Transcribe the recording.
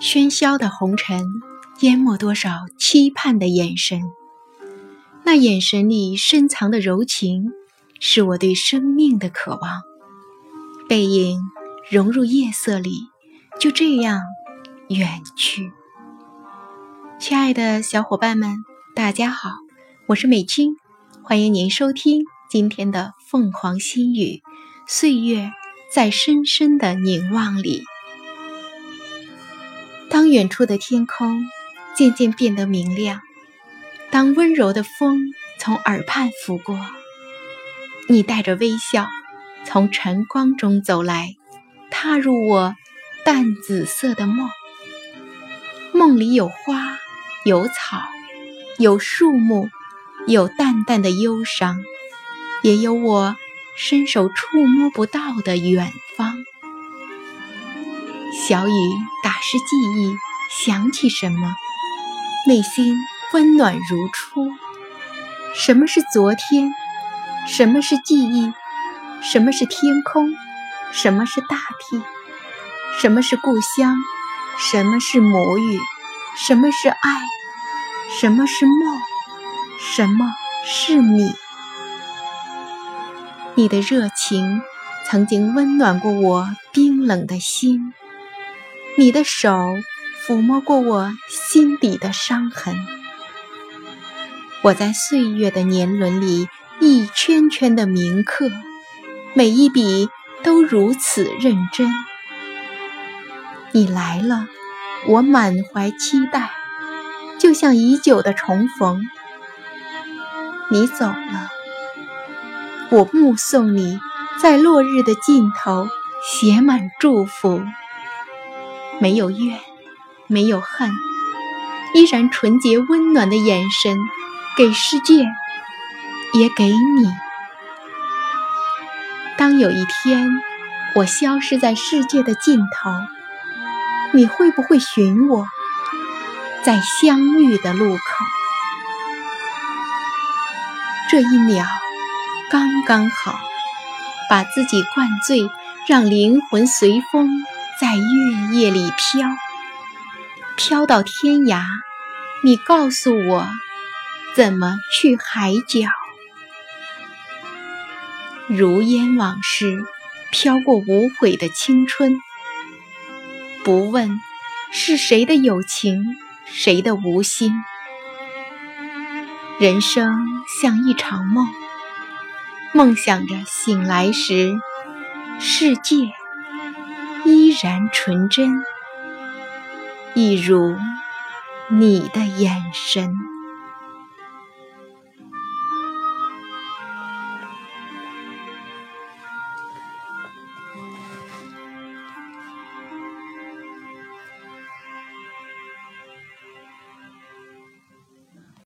喧嚣的红尘，淹没多少期盼的眼神。那眼神里深藏的柔情，是我对生命的渴望。背影融入夜色里，就这样远去。亲爱的小伙伴们，大家好，我是美君，欢迎您收听今天的《凤凰心语》。岁月在深深的凝望里。远处的天空渐渐变得明亮，当温柔的风从耳畔拂过，你带着微笑从晨光中走来，踏入我淡紫色的梦。梦里有花，有草，有树木，有淡淡的忧伤，也有我伸手触摸不到的远方。小雨是记忆，想起什么，内心温暖如初。什么是昨天？什么是记忆？什么是天空？什么是大地？什么是故乡？什么是母语？什么是爱？什么是梦？什么是你？你的热情曾经温暖过我冰冷的心。你的手抚摸过我心底的伤痕，我在岁月的年轮里一圈圈的铭刻，每一笔都如此认真。你来了，我满怀期待，就像已久的重逢。你走了，我目送你在落日的尽头，写满祝福。没有怨，没有恨，依然纯洁温暖的眼神，给世界，也给你。当有一天我消失在世界的尽头，你会不会寻我，在相遇的路口？这一秒刚刚好，把自己灌醉，让灵魂随风。在月夜里飘，飘到天涯。你告诉我，怎么去海角？如烟往事，飘过无悔的青春。不问是谁的有情，谁的无心。人生像一场梦，梦想着醒来时，世界。依然纯真，一如你的眼神。